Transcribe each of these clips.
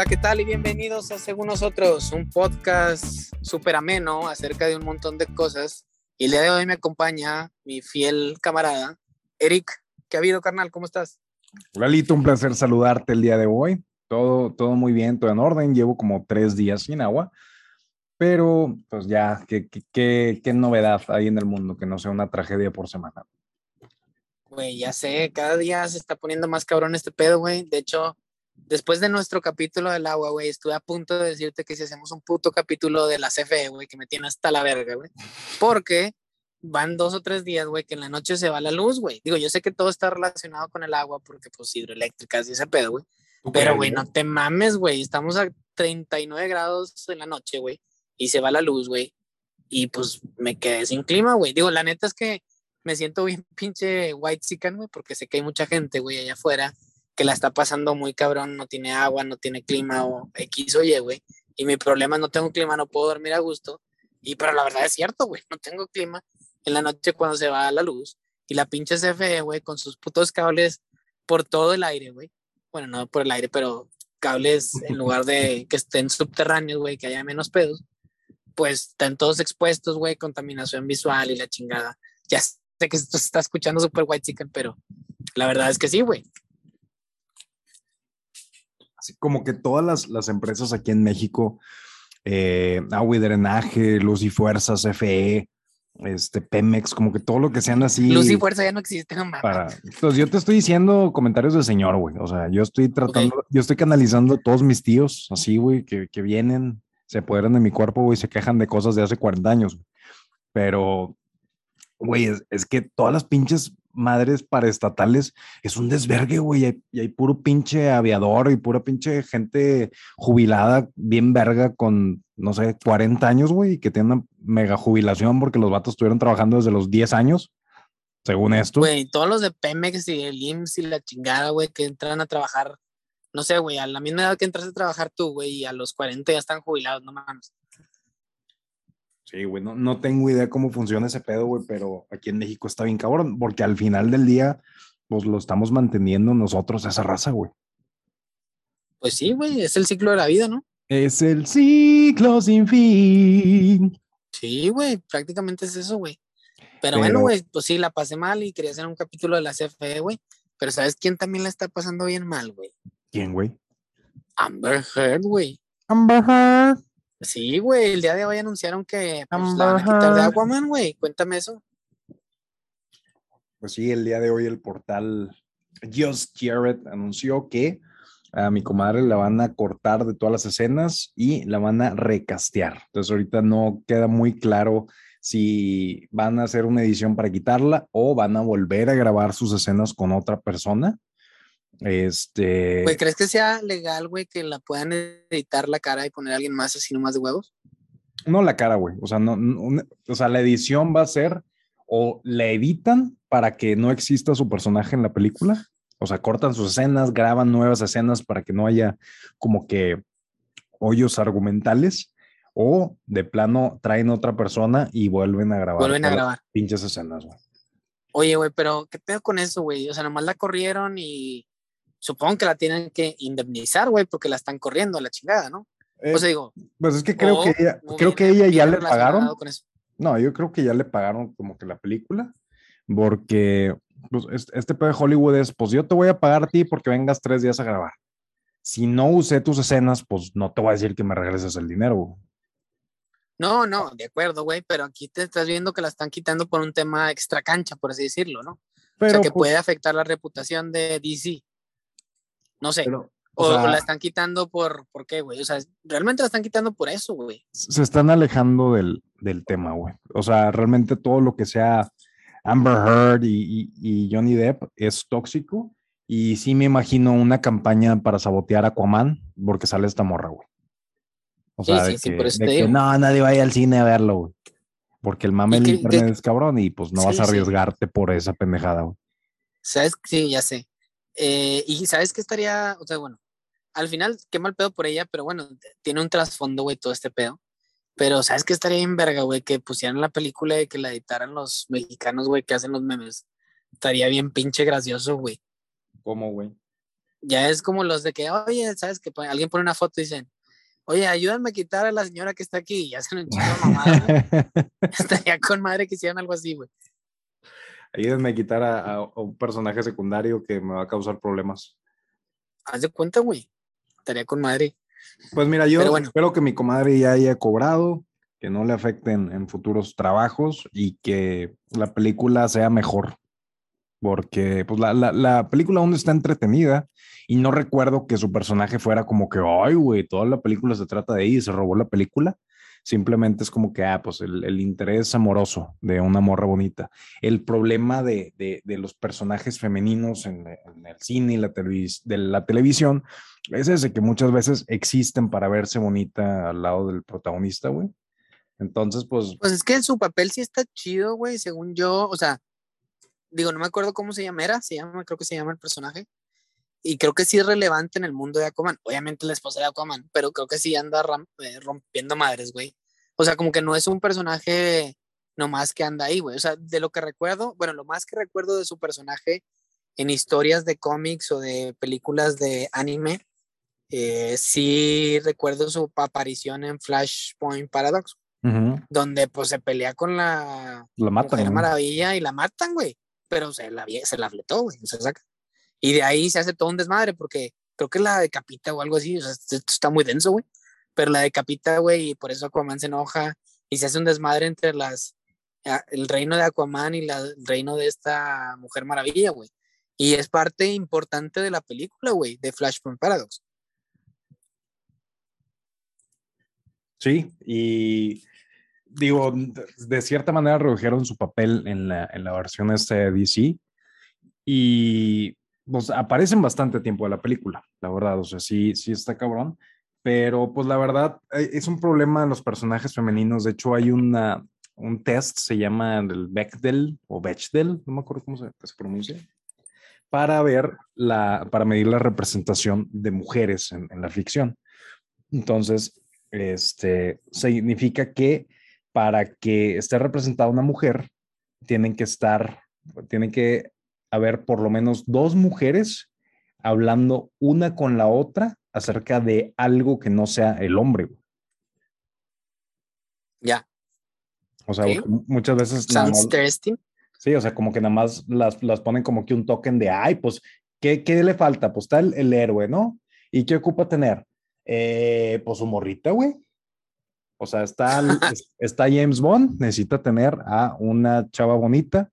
Hola, ¿qué tal? Y bienvenidos a Según Nosotros, un podcast súper ameno acerca de un montón de cosas. Y el día de hoy me acompaña mi fiel camarada, Eric. ¿Qué ha habido, carnal? ¿Cómo estás? Hola, Lito, un placer saludarte el día de hoy. Todo, todo muy bien, todo en orden. Llevo como tres días sin agua, pero pues ya, ¿qué, qué, qué novedad hay en el mundo que no sea una tragedia por semana? Güey, ya sé, cada día se está poniendo más cabrón este pedo, güey. De hecho, después de nuestro capítulo del agua, güey, estuve a punto de decirte que si hacemos un puto capítulo de la CFE, güey, que me tiene hasta la verga, güey. Porque van dos o tres días, güey, que en la noche se va la luz, güey. Digo, yo sé que todo está relacionado con el agua porque, pues, hidroeléctricas y ese pedo, güey. Pero, güey, no te mames, güey. Estamos a 39 grados en la noche, güey, y se va la luz, güey. Y pues me quedé sin clima, güey. Digo, la neta es que me siento bien pinche white chicken, güey, porque sé que hay mucha gente, güey, allá afuera que la está pasando muy cabrón, no tiene agua, no tiene clima o X o Y, güey. Y mi problema es no tengo clima, no puedo dormir a gusto. Y pero la verdad es cierto, güey, no tengo clima en la noche cuando se va la luz. Y la pinche CFE, güey, con sus putos cables por todo el aire, güey. Bueno, no por el aire, pero cables en lugar de que estén subterráneos, güey, que haya menos pedos, pues están todos expuestos, güey, contaminación visual y la chingada. Ya sé que esto se está escuchando súper white chicken, pero la verdad es que sí, güey así como que todas las, las empresas aquí en México, eh, agua y drenaje, luz y fuerzas, FE, este, Pemex, como que todo lo que sean así. Luz y fuerza ya no existe, Para, pues yo te estoy diciendo comentarios del señor, güey. O sea, yo estoy tratando, yo estoy canalizando a todos mis tíos, así, güey, que, que vienen, se apoderan de mi cuerpo, güey, se quejan de cosas de hace 40 años. Pero, güey, es, es, que todas las pinches madres paraestatales es un desvergue, güey. Y hay, puro pinche aviador y pura pinche gente jubilada, bien verga, con, no sé, 40 años, güey, que tiene una mega jubilación porque los vatos estuvieron trabajando desde los 10 años, según esto. Güey, todos los de Pemex y el IMSS y la chingada, güey, que entran a trabajar, no sé, güey, a la misma edad que entras a trabajar tú, güey, y a los 40 ya están jubilados, no mames. Sí, güey, no, tengo idea cómo funciona ese pedo, güey, pero aquí en México está bien cabrón, porque al final del día, pues lo estamos manteniendo nosotros, esa raza, güey. Pues sí, güey, es el ciclo de la vida, ¿no? Es el ciclo sin fin. Sí, güey, prácticamente es eso, güey. Pero, bueno, güey, pues sí, la pasé mal y quería hacer un capítulo de la CFE, güey. Pero ¿sabes quién también la está pasando bien mal, güey? ¿Quién, güey? Amber Heard, güey. Amber Heard. Sí, güey, el día de hoy anunciaron que pues, la van a quitar de Aquaman, güey. Cuéntame eso. Pues sí, el día de hoy el portal Just Jared anunció que a mi comadre la van a cortar de todas las escenas y la van a recastear. Entonces ahorita no queda muy claro si van a hacer una edición para quitarla o van a volver a grabar sus escenas con otra persona. Este. Güey, ¿crees que sea legal, güey, que la puedan editar la cara y poner a alguien más así nomás de huevos? No la cara, güey. O sea, no, o sea, la edición va a ser o la editan para que no exista su personaje en la película. O sea, cortan sus escenas, graban nuevas escenas para que no haya como que hoyos argumentales. O de plano traen otra persona y vuelven a grabar. Vuelven a grabar. Pinches escenas, güey. Oye, güey, pero ¿qué pedo con eso, güey? O sea, nomás la corrieron y supongo que la tienen que indemnizar, güey, porque la están corriendo a la chingada, ¿no? o sea, digo. Pues es que creo que ella, creo que ella ya le pagaron. No, yo creo que ya le pagaron como que la película, porque pues, este pedo de Hollywood es, pues yo te voy a pagar a ti porque vengas tres días a grabar. Si no usé tus escenas, pues no te voy a decir que me regreses el dinero. No, no, de acuerdo, güey, pero aquí te estás viendo que la están quitando por un tema extra cancha, por así decirlo, ¿no? o sea, que pues puede afectar la reputación de DC. No sé. o, la están quitando por, ¿por qué, güey? O sea, realmente la están quitando por eso, güey. Se están alejando del, del tema, güey. O sea, realmente todo lo que sea Amber Heard y, y, Johnny Depp es tóxico. Y sí me imagino una campaña para sabotear a Aquaman porque sale esta morra, güey. O sea, sí, sí, de, que, de que, no, nadie vaya al cine a verlo, güey. Porque el mame del internet es cabrón y pues no vas a arriesgarte por esa pendejada, güey. ¿Sabes? Sí, ya sé. Eh, y sabes que estaría, o sea, bueno, al final, qué mal pedo por ella, pero bueno, tiene un trasfondo, güey, todo este pedo. Pero sabes que estaría en verga, güey, que pusieran la película y que la editaran los mexicanos, güey, que hacen los memes. Estaría bien pinche gracioso, güey. ¿Cómo, güey? Ya es como los de que, oye, ¿sabes? Que alguien pone una foto y dicen, oye, ayúdame a quitar a la señora que está aquí. Y hacen un chingo mamada. Estaría con madre que hicieran algo así, güey. Ayúdenme a quitar a, un personaje secundario que me va a causar problemas. Haz de cuenta, güey. Estaría con madre. Pues mira, yo espero que mi comadre ya haya cobrado, que no le afecten en futuros trabajos y que la película sea mejor. Porque pues la, la, la película aún está entretenida y no recuerdo que su personaje fuera como que, ay, güey, toda la película se trata de ahí y se robó la película. Simplemente es como que, ah, pues el, el interés amoroso de una morra bonita. El problema de, de, de los personajes femeninos en, el cine y la, televis de la televisión es ese que muchas veces existen para verse bonita al lado del protagonista, güey. Entonces, pues... Pues es que su papel sí está chido, güey, según yo, o sea, digo, no me acuerdo cómo se llama, era, se llama, creo que se llama el personaje, y creo que sí es relevante en el mundo de Aquaman. Obviamente la esposa de Aquaman, pero creo que sí anda eh, rompiendo madres, güey. O sea, como que no es un personaje nomás que anda ahí, güey. O sea, de lo que recuerdo, bueno, lo más que recuerdo de su personaje en historias de cómics o de películas de anime, eh, sí recuerdo su aparición en Flashpoint Paradox, donde pues se pelea con la, la Mujer Maravilla y la matan, güey. Pero se la, se la fletó, güey. Se saca. Y de ahí se hace todo un desmadre porque creo que la decapita o algo así. O sea, esto está muy denso, güey. Pero la decapita, güey, y por eso Aquaman se enoja y se hace un desmadre entre las ah, el reino de Aquaman y el reino de esta Mujer Maravilla, güey. Y es parte importante de la película, güey, de Flashpoint Paradox. Sí, y digo, de cierta manera redujeron su papel en la, en la versión este de DC y aparecen bastante tiempo de la película, la verdad, o sea, sí, sí está cabrón, pero pues la verdad eh, es un problema en los personajes femeninos, de hecho hay una, un test, se llama el Bechdel o Bechdel, no me acuerdo cómo se, se pronuncia, para ver la, para medir la representación de mujeres en, en la ficción. Entonces, este, significa que para que esté representada una mujer, tienen que estar, tienen que haber por lo menos dos mujeres hablando una con la otra acerca de algo que no sea el hombre. Ya. O sea, muchas veces... Sounds interesting. Sí, o sea, como que nada más las, las ponen como que un token de, ay, pues, ¿qué, qué le falta? Pues está el, el, héroe, ¿no? ¿Y qué ocupa tener? Eh, pues su morrita, güey. O sea, está, está James Bond, necesita tener a una chava bonita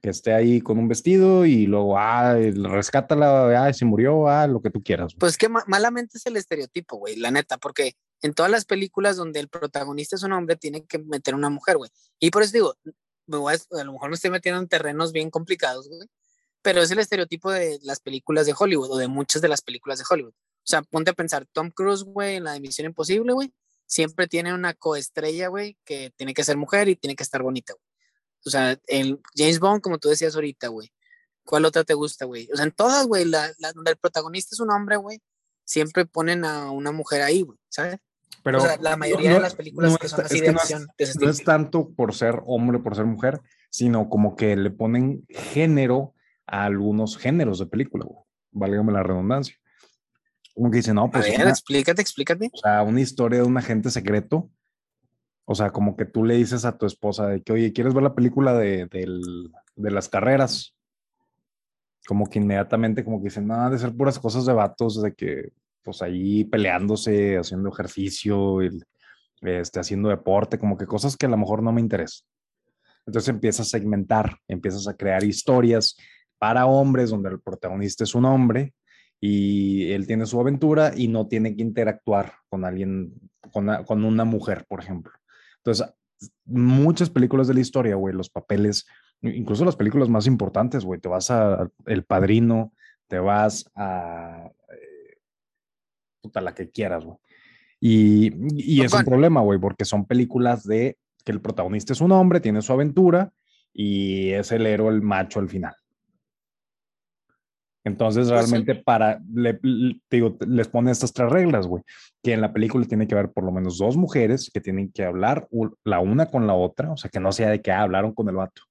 que esté ahí con un vestido y luego, ah, rescátala, ah, se murió, ah, lo que tú quieras. Pues que malamente es el estereotipo, güey, la neta, porque en todas las películas donde el protagonista es un hombre, tiene que meter una mujer, güey. Y por eso digo, me voy a, a, lo mejor me estoy metiendo en terrenos bien complicados, güey, pero es el estereotipo de las películas de Hollywood o de muchas de las películas de Hollywood. O sea, ponte a pensar, Tom Cruise, güey, en la de Imposible, güey, siempre tiene una coestrella, güey, que tiene que ser mujer y tiene que estar bonita, güey. O sea, el James Bond, como tú decías ahorita, güey. ¿Cuál otra te gusta, güey? O sea, en todas, güey, la, la, donde el protagonista es un hombre, güey, siempre ponen a una mujer ahí, güey, ¿sabes? Pero o sea, la mayoría no, de las películas no que son es, así es de que no acción. es, no es tanto por ser hombre, por ser mujer, sino como que le ponen género a algunos géneros de película, güey. Válgame la redundancia. Como que dicen, no, pues. A ver, una, explícate, explícate. O sea, una historia de un agente secreto. O sea, como que tú le dices a tu esposa de que, oye, ¿quieres ver la película de, de, de las carreras? Como que inmediatamente, como que dicen, no, de ser puras cosas de vatos, de que, pues ahí peleándose, haciendo ejercicio, el, este, haciendo deporte, como que cosas que a lo mejor no me interesan. Entonces empiezas a segmentar, empiezas a crear historias para hombres donde el protagonista es un hombre y él tiene su aventura y no tiene que interactuar con alguien, con con una mujer, por ejemplo. Entonces, muchas películas de la historia, güey, los papeles, incluso las películas más importantes, güey, te vas a, a El Padrino, te vas a, eh, puta, la que quieras, güey. Y, y es un problema, güey, porque son películas de que el protagonista es un hombre, tiene su aventura y es el héroe, el macho al final. Entonces, realmente pues sí. para, le, le, digo, les pone estas tres reglas, güey, que en la película tiene que haber por lo menos dos mujeres que tienen que hablar la una con la otra, o sea, que no sea de que ah, hablaron con el vato,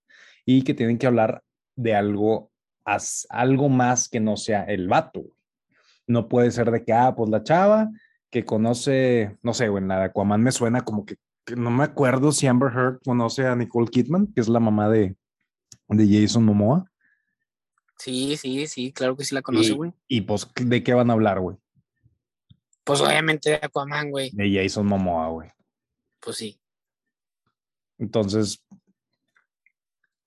y que tienen que hablar de algo, as, algo más que no sea el vato, güey. no puede ser de que, ah, pues la chava que conoce, no sé, güey, en la de Aquaman me suena como que, que no me acuerdo si Amber Heard conoce a Nicole Kidman, que es la mamá de, de Jason Momoa. Sí, sí, sí, claro que sí la conoce, güey. y pues, ¿de qué van a hablar, güey? Pues obviamente de Aquaman, güey. De Jason Momoa, güey. Pues sí. Entonces,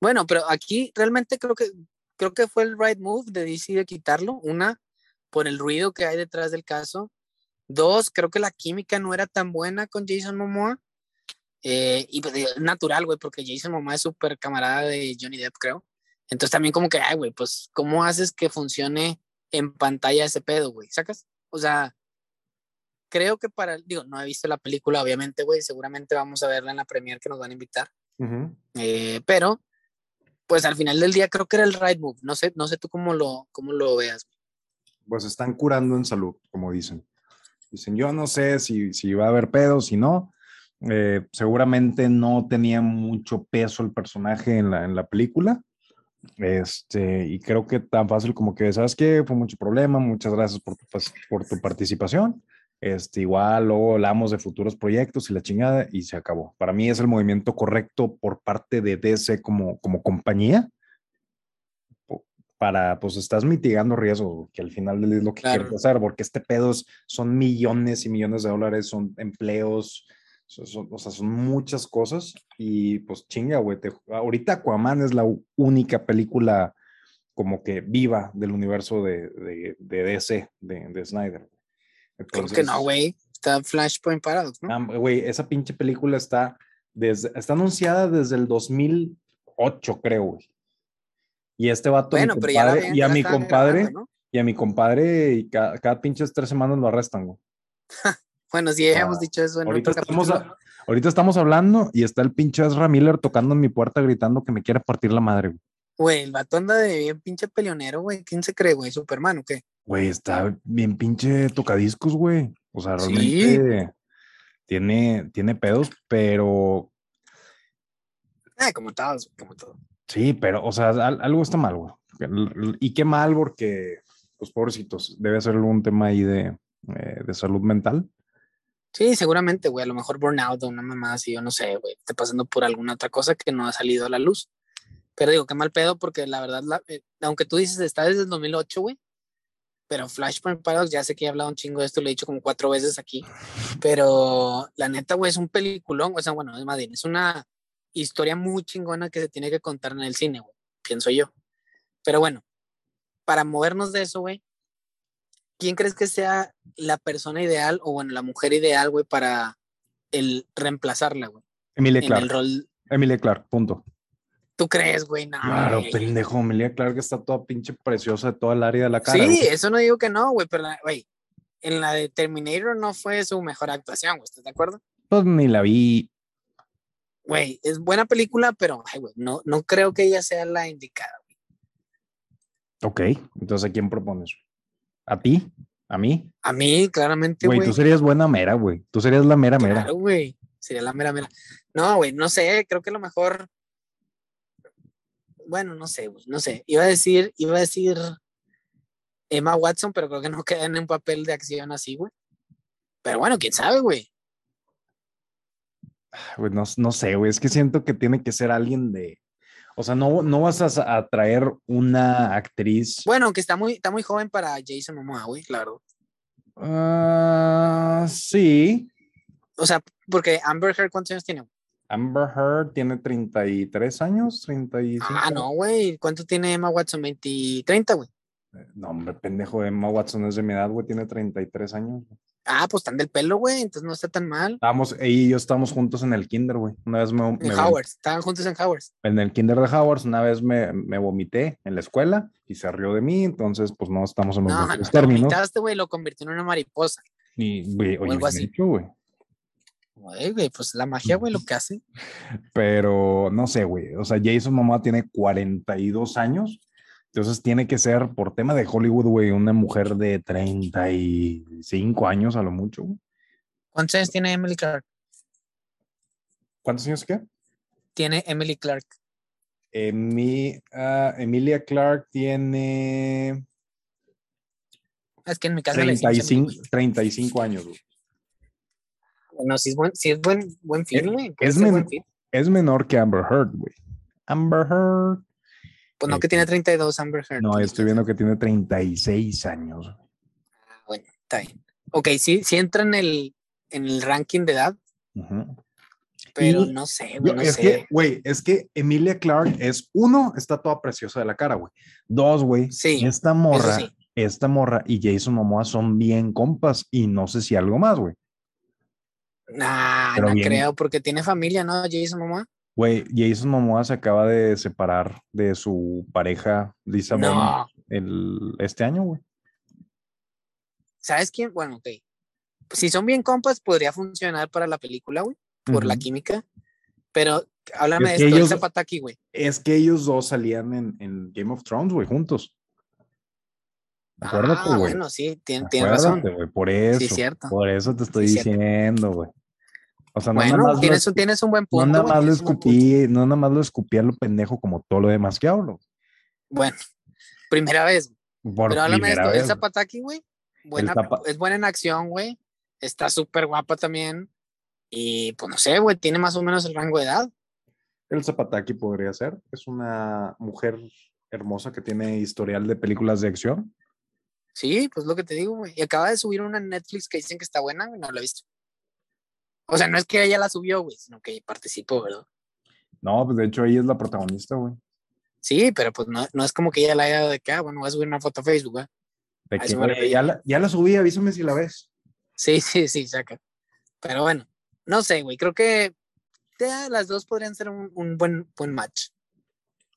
Bueno, pero aquí realmente creo que creo que fue el right move de DC de quitarlo. Una, por el ruido que hay detrás del caso. Dos, creo que la química no era tan buena con Jason Momoa. Eh, y pues, es natural, güey, porque Jason Momoa es súper camarada de Johnny Depp, creo. Entonces también como que, ay, güey, pues, ¿cómo haces que funcione en pantalla ese pedo, güey? ¿Sacas? O sea, creo que para, digo, no he visto la película, obviamente, güey, seguramente vamos a verla en la premiere que nos van a invitar. ujú. Eh, pero, pues al final del día creo que era el right move. No sé, no sé tú cómo lo, cómo lo veas. pues están curando en salud, como dicen. Dicen, yo no sé si, si va a haber pedos, si no. Eh, seguramente no tenía mucho peso el personaje en la, en la película. Este, y creo que tan fácil como que, ¿sabes qué? Fue mucho problema, muchas gracias por tu, por tu participación. Este, igual luego hablamos de futuros proyectos y la chingada y se acabó. Para mí es el movimiento correcto por parte de DC como, como compañía. Para, pues estás mitigando riesgos, que al final es lo que Claro. quieres hacer, porque este pedo es- son millones y millones de dólares, son empleos, son- o sea, son muchas cosas y pues chinga, güey. te- ahorita Aquaman es la única película como que viva del universo de, de, de DC, de, de Snyder. Creo que no, güey. Está Flashpoint Paradox, ¿no? Güey, esa pinche película está, desde, está anunciada desde el 2008, creo, güey. Y este vato, mi bueno, la compadre, habían- y a mi compadre, grabando, ¿no? y a mi compadre, y ca- cada, pinches tres semanas lo arrestan, güey. Bueno, sí, habíamos Ah, dicho eso en Ahorita otro estamos, capítulo. a- ahorita estamos hablando y está el pinche Ezra Miller tocando en mi puerta gritando que me quiere partir la madre, güey. Güey, el vato anda de bien pinche peleonero, güey. ¿Quién se cree, güey? ¿Superman o qué? Güey, está bien pinche tocadiscos, güey. O sea, Sí. realmente tiene, tiene pedos, pero Ah, como todos, como todo. Sí, pero, o sea, al- algo está mal, güey. Y qué mal porque, pues, pobrecitos, debe ser algún tema ahí de, eh, de salud mental. Sí, seguramente, güey. A lo mejor burnout o una mamá así, yo no sé, güey. Esté pasando por alguna otra cosa que no ha salido a la luz. Pero digo, qué mal pedo, porque la verdad, la- eh, aunque tú dices, está desde el 2008, güey. Pero Flashpoint Paradox, ya sé que he hablado un chingo de esto, lo he dicho como cuatro veces aquí. Pero la neta, güey, es un peliculón. O sea, bueno, es más bien, es una historia muy chingona que se tiene que contar en el cine, güey. Pienso yo. Pero bueno, para movernos de eso, güey, ¿quién crees que sea la persona ideal o, bueno, la mujer ideal, güey, para el reemplazarla, güey? Emilia En Clark. el rol. Emilia Clark, punto. ¿Tú crees, güey? No. Claro, güey. pendejo. Emilia Clark está toda pinche preciosa de toda el área de la cara. Sí, güey. eso no digo que no, güey, pero, güey, en la de Terminator no fue su mejor actuación, güey, ¿estás de acuerdo? Pues ni la vi. Güey, es buena película, pero, ay, güey, no, no creo que ella sea la indicada. Ok, entonces ¿a quién propones? ¿A ti? ¿A mí? A mí, claramente, Güey, güey. tú serías buena mera, güey. Tú serías la mera mera. Claro, güey. Sería la mera mera. No, güey, no sé, creo que a lo mejor. Bueno, no sé, güey, no sé. Iba a decir, iba a decir Emma Watson, pero creo que no queda en un papel de acción así, güey. Pero bueno, quién sabe, güey. Güey, no, no sé, güey. Es que siento que tiene que ser alguien de. O sea, no, no vas a, sa- a traer una actriz. Bueno, aunque está muy, está muy joven para Jason Momoa, güey, claro. Ah, sí. O sea, porque Amber Heard, ¿cuántos años tiene? Amber Heard tiene 33 años, 35. Ah, no, güey. ¿Cuánto tiene Emma Watson? 20, 30, güey. No, hombre, pendejo. Emma Watson es de mi edad, güey. Tiene 33 años. Ah, pues están del pelo, güey. Entonces no está tan mal. Estábamos, ella y yo estábamos juntos en el kinder, güey. Una vez me, En Howard. Estaban juntos en Howard. en el kinder de Howard, una vez me, me vomité en la escuela y se rió de mí, entonces pues no estamos en los No, no, términos. vomitaste, güey. Lo convirtió en una mariposa. Y, güey, oye, algo así. güey. Güey, güey, pues la magia, güey, lo que hace. Pero no sé, güey. O sea, Jason Momoa tiene 42 años. Entonces tiene que ser, por tema de Hollywood, güey, una mujer de 35 años a lo mucho. güey. ¿Cuántos años tiene Emily Clark? ¿Cuántos años qué? Tiene Emily Clark. Emi- ah, Emilia Clark tiene Es que en mi casa le decimos 35, Emily, güey. 35 años, güey. Bueno, si es buen, si es buen, buen fit, güey. es men-. Es menor que Amber Heard, güey. Amber Heard. Pues no que tiene 32 Amber Heard. No, estoy viendo que tiene 36 años. Ah, Bueno, está bien. Ok, sí, sí entra en el, en el ranking de edad, pero Y no sé, güey, no es sé. que, güey, es que Emilia Clark es uno, está toda preciosa de la cara, güey. Dos, güey, Sí, esta morra, sí. esta morra y Jason Momoa son bien compas y no sé si algo más, güey. Nah, Pero no bien. creo, porque tiene familia, ¿no? Jason Momoa. Güey, Jason Momoa se acaba de separar de su pareja Lisa No. el, este año, güey. ¿Sabes quién? Bueno, ok. Si son bien compas, podría funcionar para la película, güey, por la química. Pero háblame Es de esto, el ellos- Zapataki, güey. Es que ellos dos salían en, en Game of Thrones, güey, juntos. Acuérdate, Ah, güey. bueno, sí, tien- tienes razón. Güey, por eso. Sí, cierto. Por eso te estoy Sí, diciendo, güey. O sea, no Bueno, nada más lo tienes, tienes un buen no punto. nada güey, más lo tienes escupí, no nada más lo escupí a lo pendejo como todo lo demás que hablo. Bueno, primera vez. Por Pero háblame de esto. El vez. Zapataki, güey. Buena, Zapa- es buena en acción, güey. Está súper guapa también. Y pues no sé, güey, tiene más o menos el rango de edad. El Zapataki podría ser. Es una mujer hermosa que tiene historial de películas de acción. Sí, pues lo que te digo, güey. Y acaba de subir una en Netflix que dicen que está buena, güey, no la he visto. O sea, no es que ella la subió, güey, sino que participó, ¿verdad? No, pues de hecho ella es la protagonista, güey. Sí, pero pues no, no es como que ella la haya de que, ah, bueno, voy a subir una foto a Facebook, güey. De que, güey, la, ya la subí, avísame si la ves. Sí, sí, sí, saca. Pero bueno, no sé, güey, creo que ya las dos podrían ser un, un buen, buen match.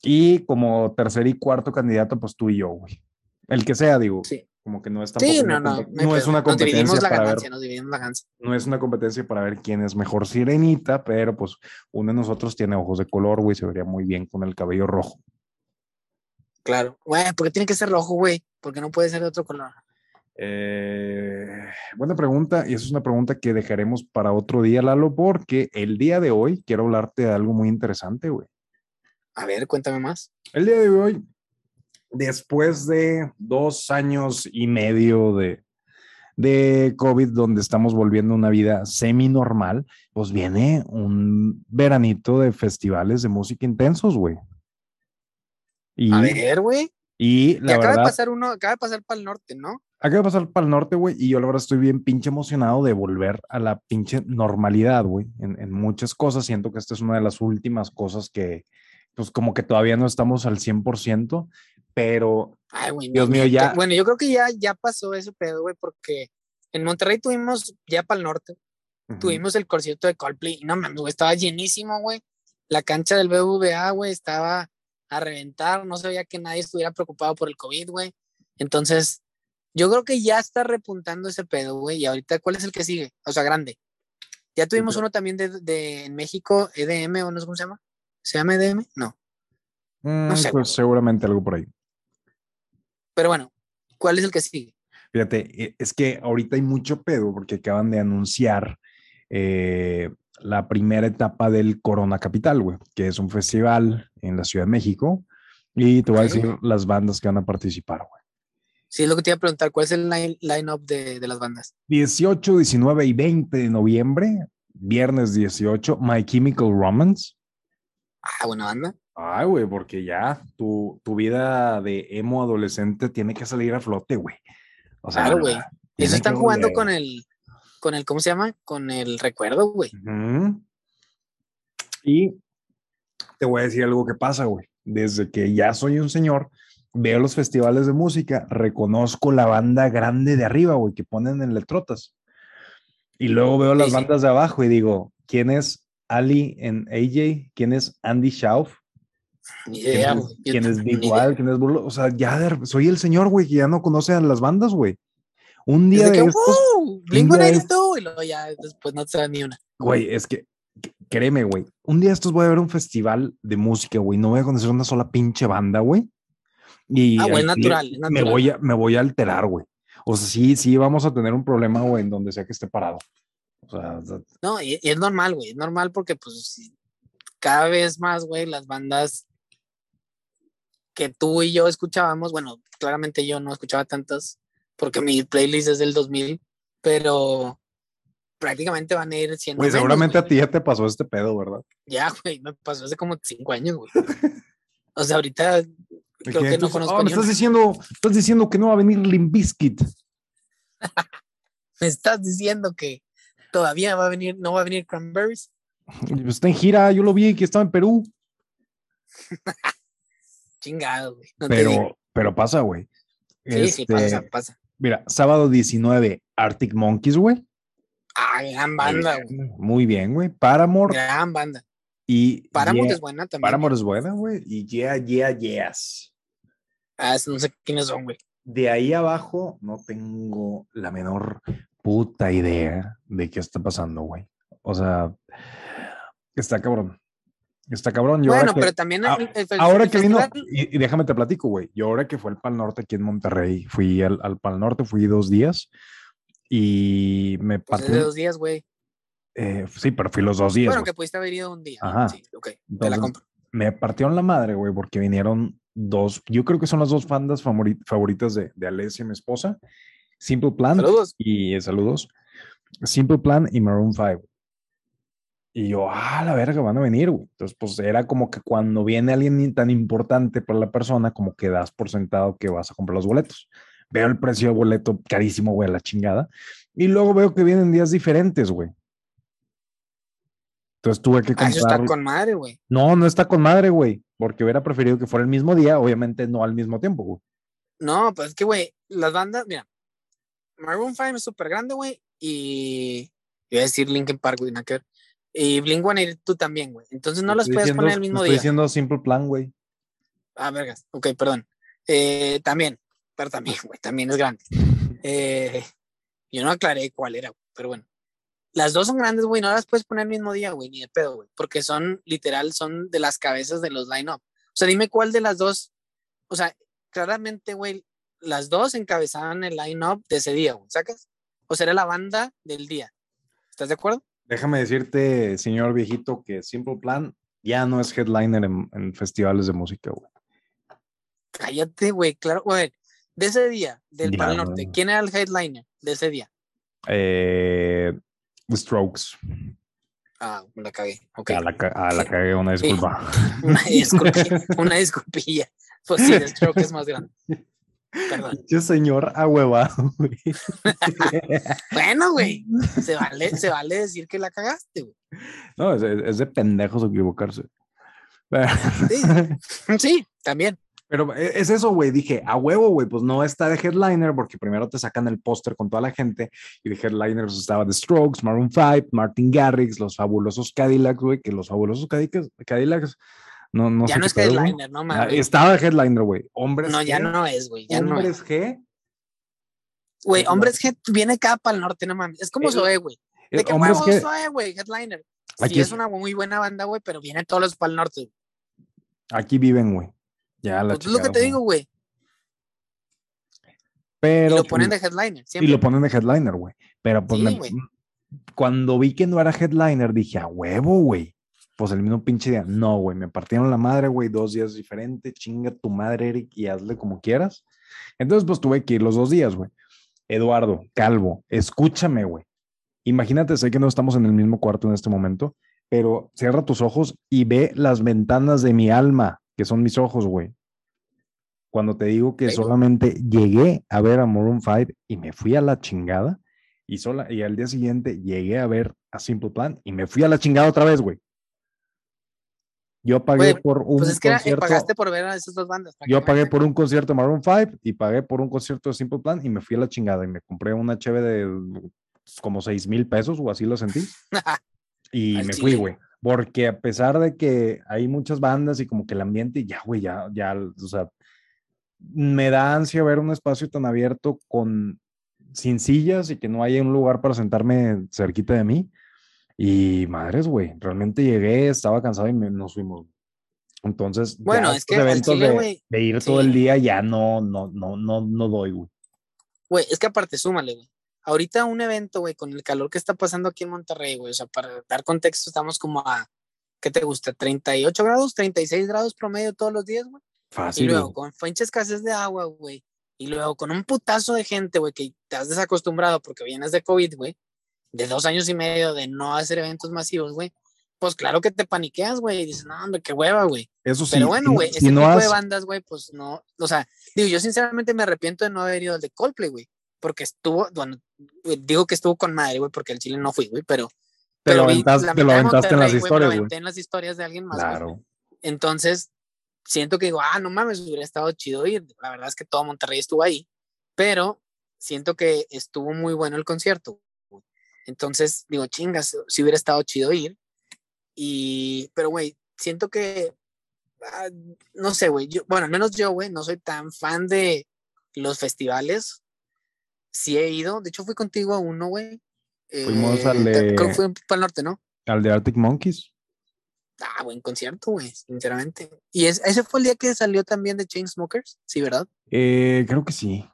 Y como tercer y cuarto candidato, pues tú y yo, güey. El que sea, digo. Sí. Como que no es tampoco Sí, una no, no. no, es una Nos dividimos competencia la para ver ganancia, nos dividimos la ganancia. no es una competencia para ver quién es mejor sirenita, pero pues uno de nosotros tiene ojos de color, güey, se vería muy bien con el cabello rojo. Claro. Güey, porque tiene que ser rojo, güey. Porque no puede ser de otro color. Eh, buena pregunta, y esa es una pregunta que dejaremos para otro día, Lalo, porque el día de hoy quiero hablarte de algo muy interesante, güey. A ver, cuéntame más. El día de hoy, después de dos años y medio de, de COVID, donde estamos volviendo a una vida semi-normal, pues viene un veranito de festivales de música intensos, güey. Y, A ver, güey. y Y la acaba verdad, de pasar uno, acaba de pasar para el norte, ¿no? acaba de pasar para el norte, güey, y yo la verdad estoy bien pinche emocionado de volver a la pinche normalidad, güey, en, en muchas cosas. Siento que esta es una de las últimas cosas que, pues como que todavía no estamos al 100%, pero Ay, güey. Dios mío, ya- Bueno, yo creo que ya, ya pasó ese pedo, güey, porque en Monterrey tuvimos, ya para el norte, tuvimos el concierto de Coldplay. Y no mames, güey, estaba llenísimo, güey. La cancha del BBVA, güey, estaba a reventar. No se veía que nadie estuviera preocupado por el COVID, güey. Entonces, yo creo que ya está repuntando ese pedo, güey. Y ahorita, ¿cuál es el que sigue? O sea, grande. Ya tuvimos uno también de, de en México, EDM, o no sé cómo se llama. ¿Se llama EDM? No. mm, sé, pues seguramente algo por ahí. Pero bueno, ¿cuál es el que sigue? Fíjate, e- es que ahorita hay mucho pedo porque acaban de anunciar eh, la primera etapa del Corona Capital, güey, que es un festival en la Ciudad de México. Y te voy a decir las bandas que van a participar, güey. Sí, es lo que te iba a preguntar. ¿Cuál es el line- line-up de, de las bandas? 18, 19 y 20 de noviembre, viernes 18, My Chemical Romance. Ah, buena banda. Ay, güey, porque ya tu, tu vida de emo adolescente tiene que salir a flote, güey. O sea, Claro, güey. Eso están jugando con el, con el, ¿cómo se llama? Con el recuerdo, güey. Ujú. Y te voy a decir algo que pasa, güey. Desde que ya soy un señor, veo los festivales de música, reconozco la banda grande de arriba, güey, que ponen en letrotas. Y luego veo las Sí, sí. bandas de abajo y digo, ¿quién es Ali en AJ? ¿Quién es Andy Schauf? Ni ¿Quién, idea, güey. Quién es Big. Wild? ¿Quién es Burlo? O sea, ya de- soy el señor, güey, que ya no conoce a las bandas, güey. Un día Desde de que, estos, ¡wow! Blink día de 182 y luego ya después no te da ni una. Güey, es que, créeme, güey. Un día estos voy a ver un festival de música, güey. No voy a conocer una sola pinche banda, güey. Y Ah, güey, natural, es Me natural. voy, a, me voy a alterar, güey. O sea, sí, sí, vamos a tener un problema, güey, en donde sea que esté parado. O sea, No, y, y es normal, güey. Es normal porque, pues, cada vez más, güey, las bandas que tú y yo escuchábamos, bueno, claramente yo no escuchaba tantas, porque mi playlist es del 2000, pero prácticamente van a ir siendo. Güey, menos, seguramente güey. a ti ya te pasó este pedo, ¿verdad? Ya, güey, me pasó hace como cinco años, güey. O sea, ahorita ¿De creo que no conozco ah, me estás diciendo, estás diciendo que no va a venir Limp Bizkit. Me estás diciendo que todavía va a venir, no va a venir Cranberries. Está en gira, yo lo vi que estaba en Perú, Chingado, güey. no pero, pero pasa, güey. Sí, sí, Este, pasa, pasa. Mira, sábado 19, Arctic Monkeys, güey. Ah, gran banda, güey. Muy bien, güey. Paramore Gran banda. y Paramount Yeah- es buena también. Paramore es buena, güey. Y Yeah, Yeah, Yes. Ah, no sé quiénes son, güey. De ahí abajo no tengo la menor puta idea de qué está pasando, güey. O sea, está cabrón. Está cabrón. Yo Bueno, ahora que, pero también a- el, el- ahora el que vino, y, y déjame te platico, güey. Yo ahora que fue el Pal Norte aquí en Monterrey, fui al, al Pal Norte, fui dos días y me pues, de dos días, güey. eh, sí, pero fui los dos días. Bueno, güey. que pudiste haber ido un día. Ajá. Sí, ok. Te la Entonces, compro. me partieron la madre, güey, porque vinieron dos, yo creo que son las dos bandas favori- favoritas de, de Alessia, mi esposa. Simple Plan Saludos. y eh, saludos. Simple Plan y Maroon 5. Y yo, ah, la verga, van a venir, güey. Entonces, pues era como que cuando viene alguien tan importante para la persona, como que das por sentado que vas a comprar los boletos. Veo el precio del boleto carísimo, güey, a la chingada. Y luego veo que vienen días diferentes, güey. Entonces tuve que Ah, eso está comprar. con madre, güey. No, no está con madre, güey, porque hubiera preferido que fuera el mismo día, obviamente no al mismo tiempo, güey. No, pues es que, güey, las bandas, mira, Maroon 5 es súper grande, güey, y iba a decir Linkin Park, güey, nada que ver. Y Blink 182 también, güey. Entonces no las Estoy puedes diciendo- poner el mismo estoy día. diciendo Simple Plan, güey. Ah, vergas. Ok, perdón. Eh, también, pero también, güey, también es grande. Eh, yo no aclaré cuál era, pero bueno. Las dos son grandes, güey, no las puedes poner el mismo día, güey, ni de pedo, güey, porque son, literal, son de las cabezas de los line-up. O sea, dime cuál de las dos, o sea, claramente, güey, las dos encabezaban el line-up de ese día, güey, ¿sacas? O sea, era la banda del día. ¿Estás de acuerdo? Déjame decirte, señor viejito, que Simple Plan ya no es headliner en, en festivales de música, güey. Cállate, güey, claro, güey. De ese día, del Ya, Pal Norte. ¿quién era el headliner de ese día? Eh, The Strokes. Ah, me la cagué. Ok. A la, a la cagué, una Sí. disculpa. Una disculpilla. una disculpilla. Pues sí, el stroke es más grande. Perdón. Pinche señor ahuevado, güey. Bueno, güey. Se vale, se vale decir que la cagaste, güey. No, es, es de pendejos equivocarse. Sí, sí, también. Pero e- es eso, güey. Dije, a huevo, güey, pues no está de headliner porque primero te sacan el póster con toda la gente y de headliners estaba The Strokes, Maroon 5, Martin Garrix, los fabulosos Cadillacs, güey, que los fabulosos Cadillacs, Cadillacs no, no ya sé no es pedo, headliner, no mames. Estaba de headliner, güey. Hombres No, ya G, no es, güey. Ya no. Hombres G. Güey, hombres que viene cada para el norte, no mames. Es como El- Zoe, güey. eh, De qué hombres G. Zoe, güey, headliner. Aquí Sí, es es- una muy buena banda, güey, pero vienen todos los para el norte. Aquí viven, güey. Ya la Pues es lo que te digo, güey. Y Pero lo ponen pues, de headliner. y Siempre. lo ponen de headliner, güey. Pero pues Sí, me- güey. cuando vi que no era headliner, dije, a huevo, güey. Pues el mismo pinche día. No, güey, me partieron la madre, güey, dos días diferentes. Chinga tu madre, Eric, y hazle como quieras. Entonces, pues tuve que ir los dos días, güey. Eduardo, Calvo, escúchame, güey. Imagínate, sé que no estamos en el mismo cuarto en este momento, pero cierra tus ojos y ve las ventanas de mi alma, que son mis ojos, güey. Cuando te digo que solamente llegué a ver a Maroon 5 y me fui a la chingada, y, sola, y al día siguiente llegué a ver a Simple Plan y me fui a la chingada otra vez, güey. Yo pagué por un Pues es que eh, concierto. pagaste por ver a esas dos bandas. Yo pagué por un concierto de Maroon 5 y pagué por un concierto de Simple Plan y me fui a la chingada y me compré una cheve de pues, como 6 mil pesos o así lo sentí. Y Al me fui, güey. Porque a pesar de que hay muchas bandas y como que el ambiente, ya, güey, ya, ya, o sea, me da ansia ver un espacio tan abierto con sin sillas y que no haya un lugar para sentarme cerquita de mí. Y madres, güey, realmente llegué, estaba cansado y me- nos fuimos. Entonces, Bueno, es que eventos chile, de, ir todo el día ya no, no, no, no, no doy, güey. Güey, es que aparte, súmale, güey. Ahorita un evento, güey, con el calor que está pasando aquí en Monterrey, güey. O sea, para dar contexto, estamos como a, ¿qué te gusta? ¿38 grados? ¿36 grados promedio todos los días, güey? Y Fácil. luego, güey. con pinche escasez de agua, güey. y luego con un putazo de gente, güey, que te has desacostumbrado porque vienes de COVID, güey, de dos años y medio de no hacer eventos masivos, güey, pues claro que te paniqueas, güey, y dices, no, hombre, qué hueva, güey. Eso sí. Pero bueno, güey, si ese no tipo has- de bandas, güey, pues no, o sea, digo, yo sinceramente me arrepiento de no haber ido al de Coldplay, güey, porque estuvo, bueno, digo que estuvo con madre, güey, porque al Chile no fui, güey, pero... Te lo pero vi la te lo aventaste en las lo historias, güey. en las historias de alguien más. Claro. Entonces, siento que digo, ah, no mames, hubiera estado chido ir. La verdad es que todo Monterrey estuvo ahí, pero siento que estuvo muy bueno el concierto. Entonces, digo, chingas, si hubiera estado chido ir. Y, pero, güey, siento que, ah, no sé, güey, bueno, al menos yo, güey, no soy tan fan de los festivales. Sí he ido, de hecho fui contigo a uno, güey. Fuimos al te- de- Creo que fue para el norte, ¿no? Al de Arctic Monkeys. Ah, buen concierto, güey, sinceramente. Y es- ese fue el día que salió también de Chainsmokers, sí, ¿verdad? Eh, creo que sí.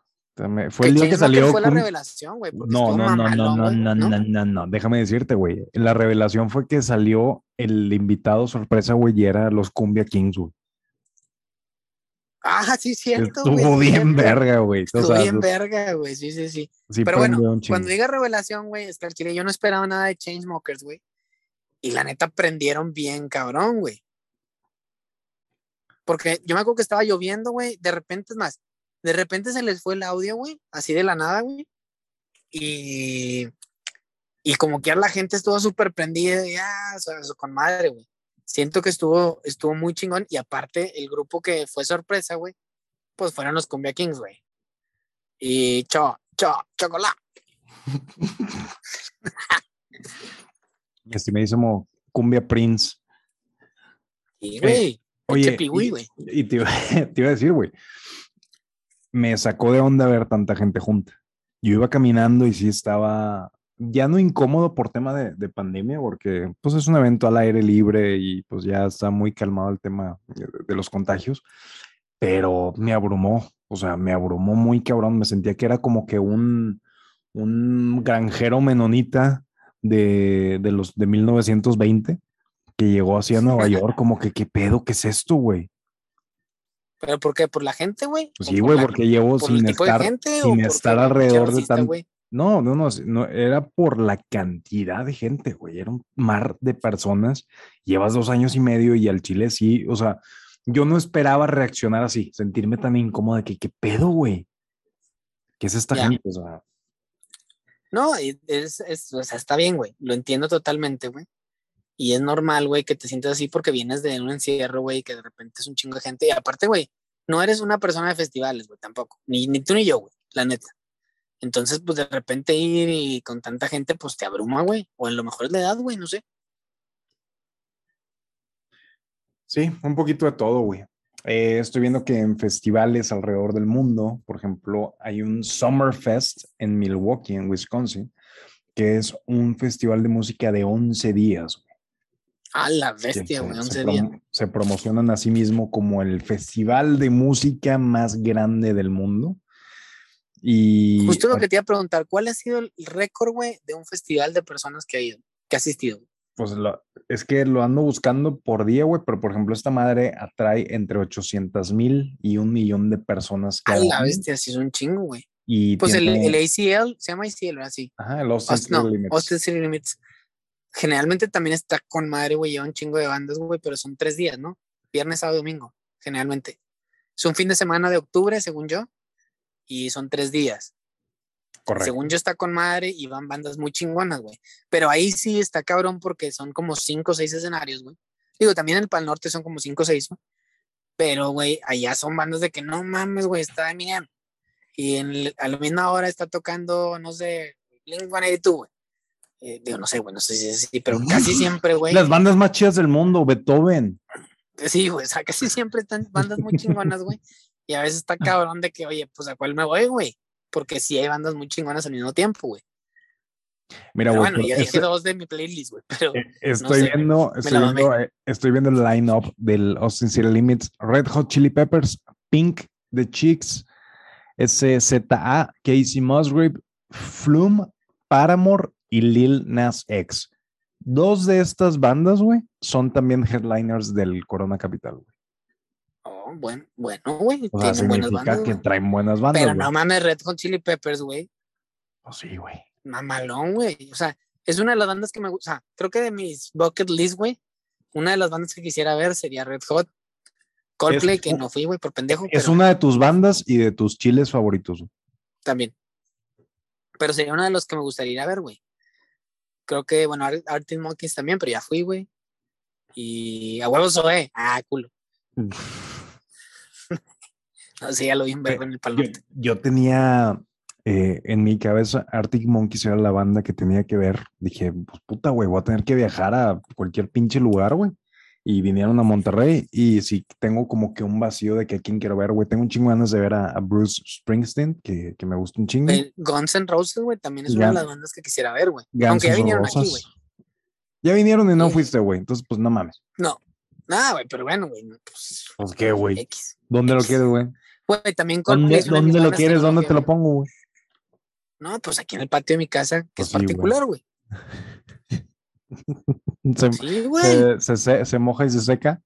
Fue el día que salió. fue la Kun- revelación, güey. porque No, no, no, no, no, no, no, no. Déjame decirte, güey. La revelación fue que salió el invitado sorpresa, güey, y era los Cumbia Kings, güey. Ah, sí, cierto. Estuvo bien cierto. verga, güey. O Estuvo sea, bien verga, güey, sí, sí, sí. sí Pero bueno. Cuando diga revelación, güey, es que al chile yo no esperaba nada de Chainsmokers, güey. Y la neta prendieron bien cabrón, güey. Porque yo me acuerdo que estaba lloviendo, güey. De repente, es más, de repente se les fue el audio, güey. Así de la nada, güey. Y, y como que la gente estuvo súper prendida. Y, ah, con madre, güey. Siento que estuvo, estuvo muy chingón. Y aparte, el grupo que fue sorpresa, güey, pues fueron los Cumbia Kings, güey. Y cho, cho, chocolate. Estimadísimo Cumbia Prince. Y, güey, Oye, Che pigüí, y- te iba a decir, güey, me sacó de onda ver tanta gente junta. Yo iba caminando y sí estaba ya no incómodo por tema de, de pandemia, porque pues es un evento al aire libre y pues ya está muy calmado el tema de, de los contagios, pero me abrumó, o sea, me abrumó muy cabrón, me sentía que era como que un, un granjero menonita de, de los de 1920 que llegó así a Nueva York, como que, ¿qué pedo? ¿Qué es esto, güey? ¿Pero por qué? ¿Por la gente, güey? Pues ¿O sí, por güey, la- porque llevo por sin estar, gente sin estar alrededor de tan... güey? No, no, no, no, era por la cantidad de gente, güey, era un mar de personas. Llevas dos años y medio y al Chile sí, o sea, yo no esperaba reaccionar así, sentirme tan incómodo de que, ¿qué pedo, güey? ¿Qué es esta gente? O sea, No, es, es- o sea, está bien, güey. Lo entiendo totalmente, güey. Y es normal, güey, que te sientas así porque vienes de un encierro, güey, que de repente es un chingo de gente. Y aparte, güey, no eres una persona de festivales, güey, tampoco. Ni, ni tú ni yo, güey, la neta. Entonces, pues de repente ir y con tanta gente, pues te abruma, güey. O en lo mejor es la edad, güey, no sé. sí, un poquito de todo, güey. Eh, estoy viendo que en festivales alrededor del mundo, por ejemplo, hay un Summerfest en Milwaukee, en Wisconsin, que es un festival de música de 11 días. A la bestia, güey, se 11 días. prom- se promocionan a sí mismo como el festival de música más grande del mundo. Y Justo lo que te iba a preguntar, ¿cuál ha sido el récord, güey, de un festival de personas que ha ido, que ha asistido? pues lo- es que lo ando buscando por día, güey, pero por ejemplo, esta madre atrae entre 800 mil y un millón de personas A cada la año. bestia, sí es un chingo, güey. Y Pues el, tiene- el ACL, se llama ACL, ¿verdad? Sí. Ajá, el Austin Aust- no, City Limits. Austin City Limits. Generalmente también está con madre, güey, lleva un chingo de bandas, güey, pero son tres días, ¿no? Viernes, sábado, domingo, generalmente. Es un fin de semana de octubre, según yo, y son tres días. Correcto. Según yo está con madre y van bandas muy chingonas, güey. Pero ahí sí está cabrón porque son como cinco o seis escenarios, güey. Digo, también en el Pal Norte son como cinco o seis, ¿no? Pero, güey, allá son bandas de que no mames, güey, está Eminem. Y en el- a la misma hora está tocando, no sé, Blink-182, güey. Eh, digo, no sé, güey, no sé si es así, pero casi siempre, güey. Las bandas más chidas del mundo, Beethoven. Sí, güey, o sea, casi siempre están bandas muy chingonas, güey. Y a veces está cabrón de que, oye, pues a cuál me voy, güey. Porque sí hay bandas muy chingonas al mismo tiempo, güey. Mira, güey, bueno, ya dije este- dos de mi playlist, güey. Pero eh, estoy sé, viendo, estoy la viendo, eh, estoy viendo el line-up del Austin City Limits, Red Hot Chili Peppers, Pink, The Chicks, SZA, Casey Musgrave, Flume, Paramore y Lil Nas X. Dos de estas bandas, güey, son también headliners del Corona Capital, güey. oh, bueno, bueno, güey. O sea, buenas bandas. que traen buenas bandas. Pero no mames, Red Hot Chili Peppers, güey. Pues sí, güey. Mamalón, güey. O sea, es una de las bandas que me gusta. O sea, creo que de mis bucket list, güey, una de las bandas que quisiera ver sería Red Hot. Coldplay, Es- que no fui, güey, por pendejo. Es pero una de tus bandas y de tus chiles favoritos. güey. También. Pero sería una de los que me gustaría ir a ver, güey. Creo que, bueno, Ar- Arctic Monkeys también, pero ya fui, güey. Y a huevos Zoé. Ah, culo. No, sí, ya lo vi en en el Pal Yo, Norte. yo tenía eh, en mi cabeza Arctic Monkeys era la banda que tenía que ver. Dije, pues puta, güey, voy a tener que viajar a cualquier pinche lugar, güey. Y vinieron a Monterrey y sí tengo como que un vacío de que a quién quiero ver, güey. Tengo un chingo de ganas de ver a, a Bruce Springsteen, que, que me gusta un chingo. Guns N' Roses, güey, también es una de las bandas que quisiera ver, güey. Guns Aunque ya vinieron aquí, güey. Ya vinieron y no Sí. fuiste, güey. Entonces, pues no mames. No, nada, güey, pero bueno, güey. Pues, Pues qué, güey. X. ¿Dónde lo quieres, güey? Güey, también Coldplay ¿Dónde, lo quieres? ¿Dónde te lo pongo, güey? No, pues aquí en el patio de mi casa, que Pues es sí, particular, güey. Se, Sí, güey. se, se- moja y se seca.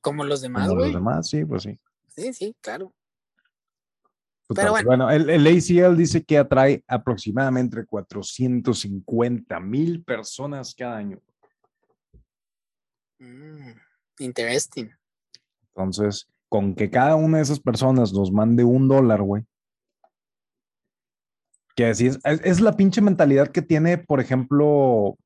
Como los demás, Como los güey. demás, sí, pues sí. Sí, sí, claro. Pero pues, bueno. el, el ACL dice que atrae aproximadamente 450 mil personas cada año. Mm, interesting. Entonces, con que cada una de esas personas nos mande un dólar, güey. Que así es, es, es la pinche mentalidad que tiene, por ejemplo,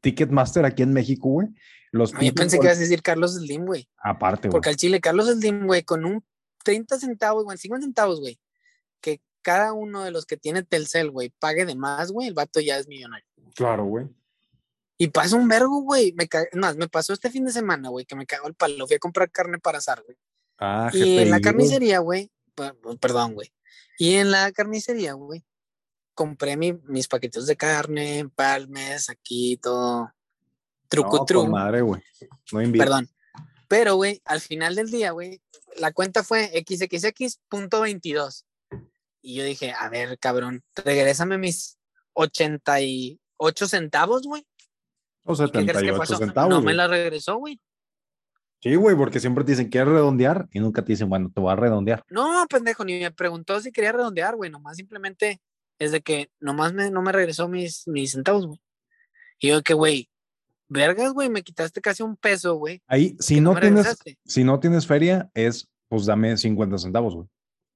Ticketmaster aquí en México, güey. Los No, yo pinches pensé que ibas a decir Carlos Slim, güey. Aparte, güey. Porque al Chile, Carlos Slim, güey, con un 30 centavos, güey, 50 centavos, güey, que cada uno de los que tiene Telcel, güey, pague de más, güey, el vato ya es millonario. Claro, güey. Y pasa un vergo, güey. Me ca- más, me pasó este fin de semana, güey, que me cagó el palo. Fui a comprar carne para asar, güey. Ah, Y en la carnicería, güey, perdón, güey. Y en la carnicería, güey, compré mi- mis paquetes de carne, empalmes, aquí todo. Truco, No, truco. madre, güey. No invito. Perdón. Pero, güey, al final del día, güey, la cuenta fue xxx.22. Y yo dije, a ver, cabrón, regrésame mis 88 centavos, güey. O ¿Qué crees que 78 pasó? centavos. no güey. me la regresó, güey. Sí, güey, porque siempre te dicen, ¿quieres redondear? Y nunca te dicen, bueno, te voy a redondear. No, pendejo, ni me preguntó si quería redondear, güey. Nomás simplemente es de que nomás me, no me regresó mis, mis centavos, güey. Y yo que, güey, vergas, güey, me quitaste casi un peso, güey. Ahí, si no, tienes, regresaste. si no tienes feria, es, pues dame 50 centavos, güey.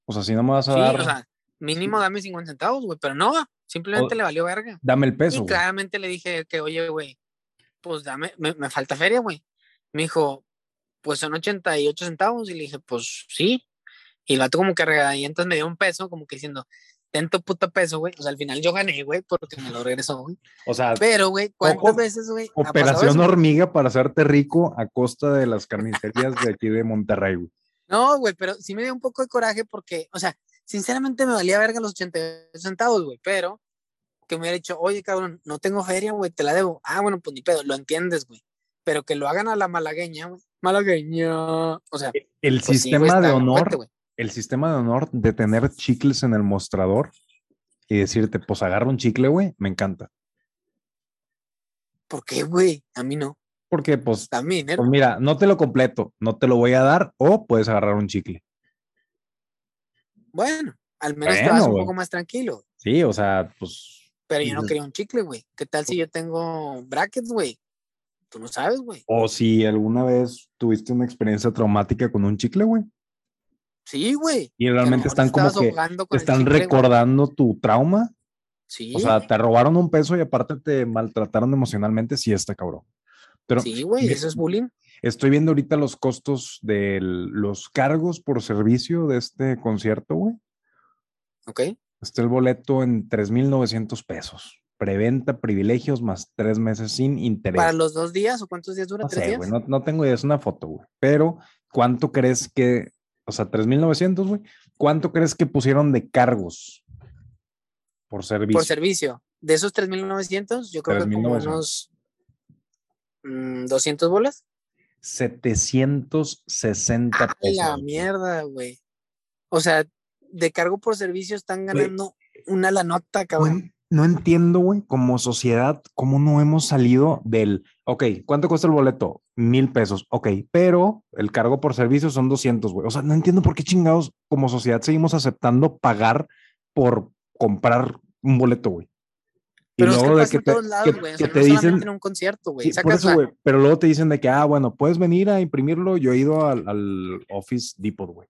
O sea, si no me vas a Sí, dar, o sea, mínimo dame 50 centavos, güey. Pero no, simplemente O- le valió verga. dame el peso, Y claramente le dije que, oye, güey, pues dame, me, me falta feria, güey. Me dijo, pues son 88 centavos. Y le dije, pues sí. Y el vato como que regañentas me dio un peso, como que diciendo, ten tu puta peso, güey. O sea, al final yo gané, güey, porque me lo regresó, güey. O sea, Pero, güey, ¿cuántas Ojo, veces, güey? operación hormiga para hacerte rico a costa de las carnicerías de aquí de Monterrey, güey. No, güey, pero sí me dio un poco de coraje porque, o sea, sinceramente me valía verga los 88 centavos, güey, pero que me hubiera dicho, oye, cabrón, no tengo feria, güey, te la debo. Ah, bueno, pues ni pedo, lo entiendes, güey. Pero que lo hagan a la malagueña, güey. Malagueña. O sea, El pues sí, sistema de honor, fuerte. El sistema de honor de tener chicles en el mostrador y decirte, pues agarra un chicle, güey, me encanta. ¿Por qué, güey? A mí no. Porque, pues, También, ¿eh? pues mira, no te lo completo, no te lo voy a dar o puedes agarrar un chicle. Bueno, al menos te vas un poco más tranquilo. Sí, o sea, pues, Pero yo no Dices- quería un chicle, güey. ¿Qué tal si yo tengo brackets, güey? Tú no sabes, güey. o si alguna vez tuviste una experiencia traumática con un chicle, güey, Sí, güey. y realmente están como que te están chicle, güey. recordando tu trauma, Sí, o sea, te robaron un peso y aparte te maltrataron emocionalmente, sí está cabrón. Pero sí, güey, eso es bullying. Estoy viendo ahorita los costos de los cargos por servicio de este concierto, güey. ¿Ok? Está el boleto en 3,900 pesos. Preventa, privilegios, más tres meses sin interés. ¿Para los dos días o cuántos días dura? no ¿Tres sé, días? güey, no, no tengo idea, es una foto, güey. Pero, ¿cuánto crees que, o sea, 3,900, güey? ¿Cuánto crees que pusieron de cargos por servicio? Por servicio. De esos 3.900, yo creo que como 3,900. unos mm, 200 bolas. 760 ¡A pesos. la mierda, güey! O sea, de cargo por servicio están ganando una la nota, cabrón. No entiendo, güey, como sociedad, cómo no hemos salido del, ok, ¿cuánto cuesta el boleto? Mil pesos, ok, pero el cargo por servicio son 200, güey. O sea, no entiendo por qué chingados como sociedad seguimos aceptando pagar por comprar un boleto, güey. Y pero luego es que de que te, lados, que, o sea, te no dicen en un concierto, güey. Sí, por eso, güey. Pero luego te dicen de que, ah, bueno, puedes venir a imprimirlo. Yo he ido al, al Office Depot, güey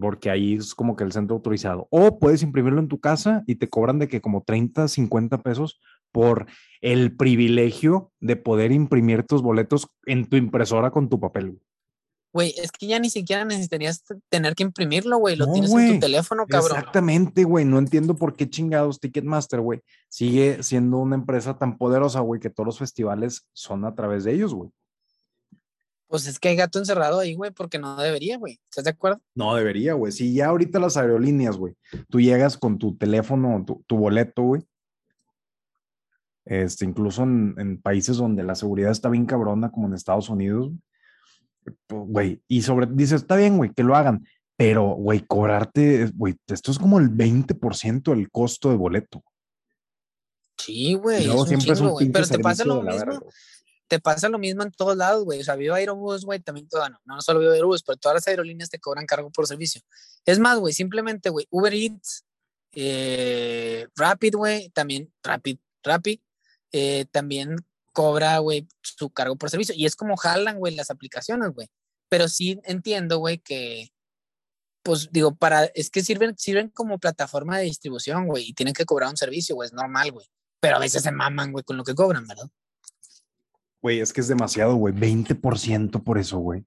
porque ahí es como que el centro autorizado. O puedes imprimirlo en tu casa y te cobran de que como 30, 50 pesos por el privilegio de poder imprimir tus boletos en tu impresora con tu papel. Güey, es que ya ni siquiera necesitarías tener que imprimirlo, güey. Lo tienes en tu teléfono, cabrón. Exactamente, güey. No entiendo por qué chingados Ticketmaster, güey, sigue siendo una empresa tan poderosa, güey, que todos los festivales son a través de ellos, güey. Pues es que hay gato encerrado ahí, güey, porque no debería, güey. ¿Estás de acuerdo? No debería, güey. Si ya ahorita las aerolíneas, güey, tú llegas con tu teléfono, tu, boleto, güey. Este, incluso en, países donde la seguridad está bien cabrona, como en Estados Unidos, pues, güey, y sobre, dices, está bien, güey, que lo hagan, pero, güey, cobrarte, güey, esto es como el 20% del costo de boleto. Sí, güey. siempre es un Pero te pasa lo mismo te pasa lo mismo en todos lados, güey. O sea, Viva Aerobús, güey, también todo, no, no solo Viva Aerobús, pero todas las aerolíneas te cobran cargo por servicio. Es más, güey, simplemente, güey, Uber Eats, eh, Rapid, güey, también, Rapid, Rapid, eh, también cobra, güey, su cargo por servicio. Y es como jalan, güey, las aplicaciones, güey. Pero sí entiendo, güey, que, pues digo, para, es que sirven, sirven como plataforma de distribución, güey, y tienen que cobrar un servicio, güey, es normal, güey. Pero a veces se maman, güey, con lo que cobran, ¿verdad? Güey, es que es demasiado, güey. 20% por eso, güey.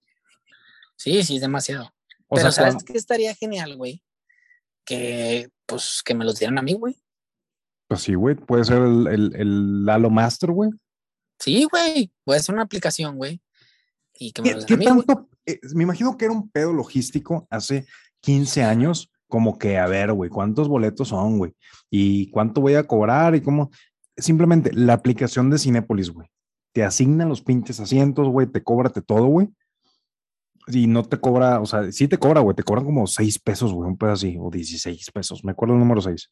Sí, sí, es demasiado. Pero ¿sabes qué estaría genial, güey? Que, pues, que me los dieran a mí, güey. Pues sí, güey. Puede ser el, el, el Lalo Master, güey. Sí, güey. Puede ser una aplicación, güey. Y que me los den a mí, tanto? Eh, me imagino que era un pedo logístico hace 15 años, como que, a ver, güey, ¿cuántos boletos son, güey? ¿Y cuánto voy a cobrar? Y cómo. Simplemente la aplicación de Cinépolis, güey te asignan los pinches asientos, güey, te cóbrate todo, güey. Y no te cobra, o sea, sí te cobra, güey, te cobran como 6 pesos, güey, un pedo así, o 16 pesos, me acuerdo el número 6.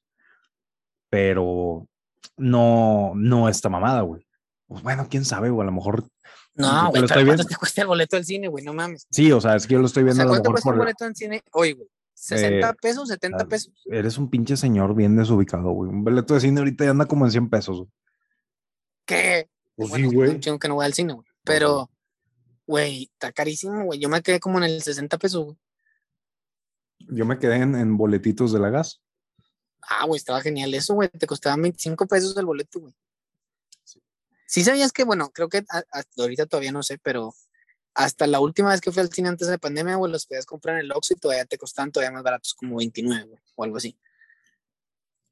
Pero no, no esta mamada, güey. Pues bueno, quién sabe, güey, a lo mejor. No, güey, ¿cuánto te cuesta el boleto del cine, güey? No mames. Sí, o sea, es que yo lo estoy viendo. O sea, ¿cuánto cuesta el boleto del cine hoy, güey? ¿60 eh, pesos? ¿70 ah, pesos? Eres un pinche señor bien desubicado, güey. Un boleto de cine ahorita ya anda como en 100 pesos. Güey. ¿Qué? Pues sí, güey. Yo que no voy al cine, güey. Pero, güey, está carísimo, güey. Yo me quedé como en el 60 pesos, güey. Yo me quedé en, boletitos de la gas. Ah, güey, estaba genial eso, güey. Te costaba 25 pesos el boleto, güey. Sí. sabías que, bueno, creo que hasta ahorita todavía no sé, pero hasta la última vez que fui al cine antes de pandemia, güey, los podías comprar en el Oxxo y todavía te costaban todavía más baratos, como 29, güey, o algo así.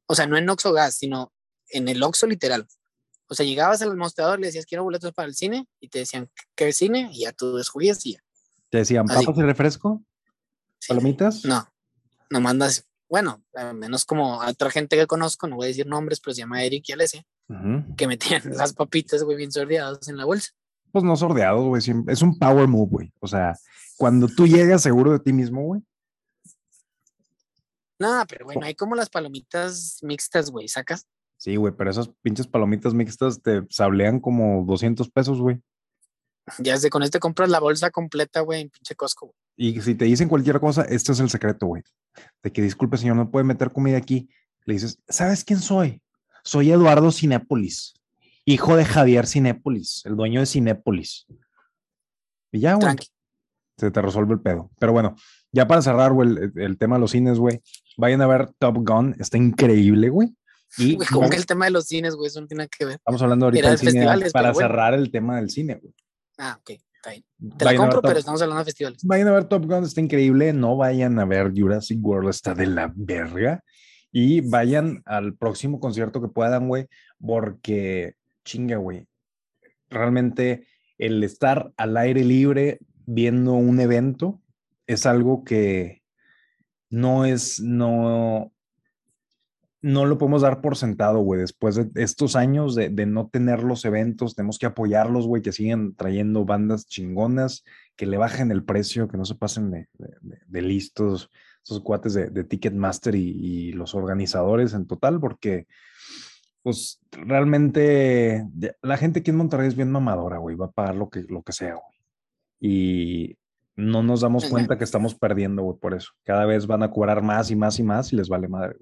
O sea, no en Oxxo Gas, sino en el Oxxo literal. O sea, llegabas al mostrador, le decías, quiero boletos para el cine, y te decían, ¿qué cine? Y ya tú escogías y ya. ¿Te decían papas y refresco? ¿Palomitas? No, no mandas, bueno, menos como a otra gente que conozco, no voy a decir nombres, pero se llama Eric y Alessia, que metían las papitas, güey, bien sordeadas en la bolsa. Pues no sordeados, güey, es un power move, güey. O sea, cuando tú llegas seguro de ti mismo, güey. No, pero bueno, hay como las palomitas mixtas, güey, sacas. Sí, güey, pero esas pinches palomitas mixtas te sablean como 200 pesos, güey. Ya sé, con este compras la bolsa completa, güey, en pinche Costco. Y si te dicen cualquier cosa, este es el secreto, güey. De que disculpe, señor, no puede meter comida aquí. Le dices, ¿sabes quién soy? Soy Eduardo Cinépolis, hijo de Javier Cinépolis, el dueño de Cinépolis. Y ya, güey. Se te resuelve el pedo. Pero bueno, ya para cerrar, güey, el, el tema de los cines, güey. Vayan a ver Top Gun, está increíble, güey. Y como que el tema de los cines, güey, eso no tiene que ver. Estamos hablando ahorita del cine para cerrar el tema del cine, güey. Ah, ok, está bien. Te la compro, pero estamos hablando de festivales. Vayan a ver Top Gun, está increíble. No vayan a ver Jurassic World, está de la verga. Y vayan al próximo concierto que puedan, güey, porque chinga, güey. Realmente el estar al aire libre viendo un evento es algo que no es, no, no lo podemos dar por sentado, güey. Después de estos años de, no tener los eventos, tenemos que apoyarlos, güey, que sigan trayendo bandas chingonas, que le bajen el precio, que no se pasen de, listos, esos cuates de, Ticketmaster y, y, los organizadores en total, porque pues realmente la gente aquí en Monterrey es bien mamadora, güey, va a pagar lo que, lo que sea, güey. Y no nos damos cuenta que estamos perdiendo, güey, por eso. Cada vez van a cobrar más y más y más y les vale madre.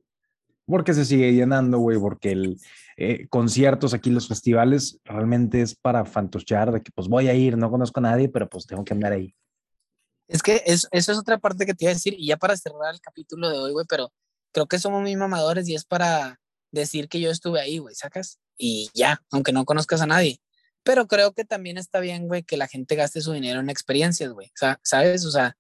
Porque se sigue llenando, güey, porque el eh, conciertos aquí, los festivales, realmente es para fantochear de que pues voy a ir, no conozco a nadie, pero pues tengo que andar ahí. Es que eso es otra parte que te iba a decir, y ya para cerrar el capítulo de hoy, güey, pero creo que somos muy mamadores y es para decir que yo estuve ahí, güey, sacas, y ya, aunque no conozcas a nadie. Pero creo que también está bien, güey, que la gente gaste su dinero en experiencias, güey, ¿sabes? O sea,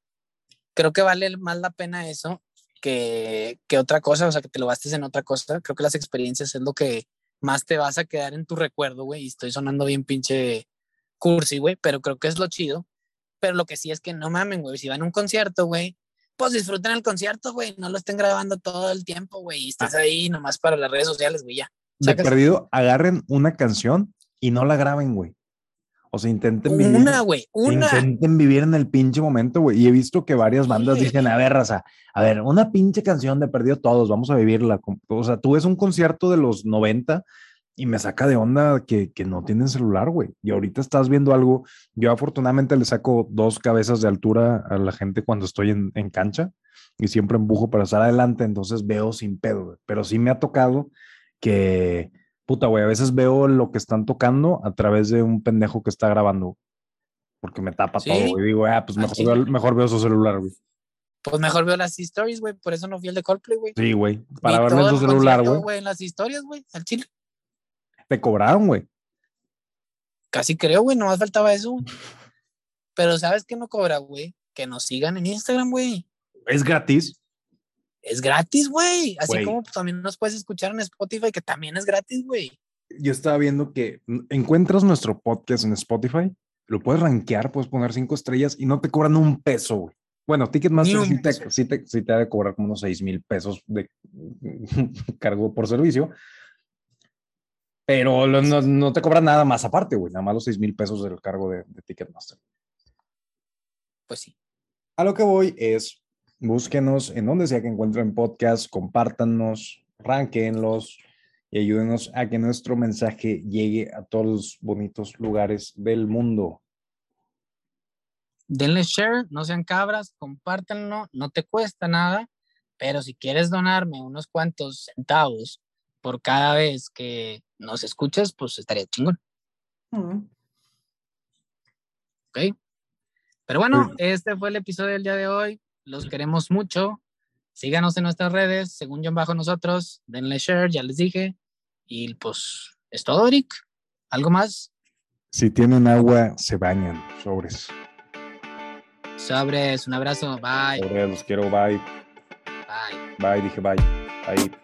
creo que vale más la pena eso que, que otra cosa, o sea, que te lo gastes en otra cosa. Creo que las experiencias es lo que más te vas a quedar en tu recuerdo, güey, y estoy sonando bien pinche cursi, güey, pero creo que es lo chido. Pero lo que sí es que no mamen, güey, si van a un concierto, güey, pues disfruten el concierto, güey, no lo estén grabando todo el tiempo, güey, y estés ah. ahí nomás para las redes sociales, güey, ya. De perdido, agarren una canción y no la graben, güey. O sea, intenten vivir. Una, güey, una. Intenten vivir en el pinche momento, güey. Y he visto que varias bandas dicen, a ver, raza, a ver, una pinche canción de perdido todos, vamos a vivirla. O sea, tú ves un concierto de los 90 y me saca de onda que, que no tienen celular, güey. Y ahorita estás viendo algo. Yo afortunadamente le saco dos cabezas de altura a la gente cuando estoy en, en cancha y siempre empujo para estar adelante, entonces veo sin pedo, güey. Pero sí me ha tocado que, puta, güey, a veces veo lo que están tocando a través de un pendejo que está grabando. Porque me tapa todo, y digo, ah, pues mejor, veo, mejor veo su celular, güey. Pues mejor veo las stories, güey. Por eso no fui el de Coldplay, güey. Sí, güey. Para verme su celular, güey. En las historias, güey, al chile. Te cobraron, güey. Casi creo, güey, nomás faltaba eso. Pero ¿sabes qué no cobra, güey? Que nos sigan en Instagram, güey. ¿Es gratis? Es gratis, güey. Así como también nos puedes escuchar en Spotify, que también es gratis, güey. Yo estaba viendo que encuentras nuestro podcast en Spotify, lo puedes rankear, puedes poner cinco estrellas y no te cobran un peso, güey. Bueno, Ticketmaster sí te, sí, te, sí te ha de cobrar como unos seis mil pesos de cargo por servicio, pero no, te cobran nada más aparte, güey. Nada más los 6 mil pesos del cargo de, Ticketmaster. Pues sí. A lo que voy es, búsquenos en donde sea que encuentren podcast, compártanos, ranquenlos y ayúdenos a que nuestro mensaje llegue a todos los bonitos lugares del mundo. Denle share, no sean cabras, compártanlo, no te cuesta nada, pero si quieres donarme unos cuantos centavos por cada vez que nos escuchas, pues estaría chingón. Ok. Pero bueno, este fue el episodio del día de hoy. Los queremos mucho. Síganos en nuestras redes, según John Bajo nosotros. Denle share, ya les dije. Y pues es todo, Eric. ¿Algo más? Si tienen agua, se bañan. Sobres. Sobres. Un abrazo. Bye. Sobres, los quiero. Bye. Bye. Bye, dije bye. Bye. Bye. bye.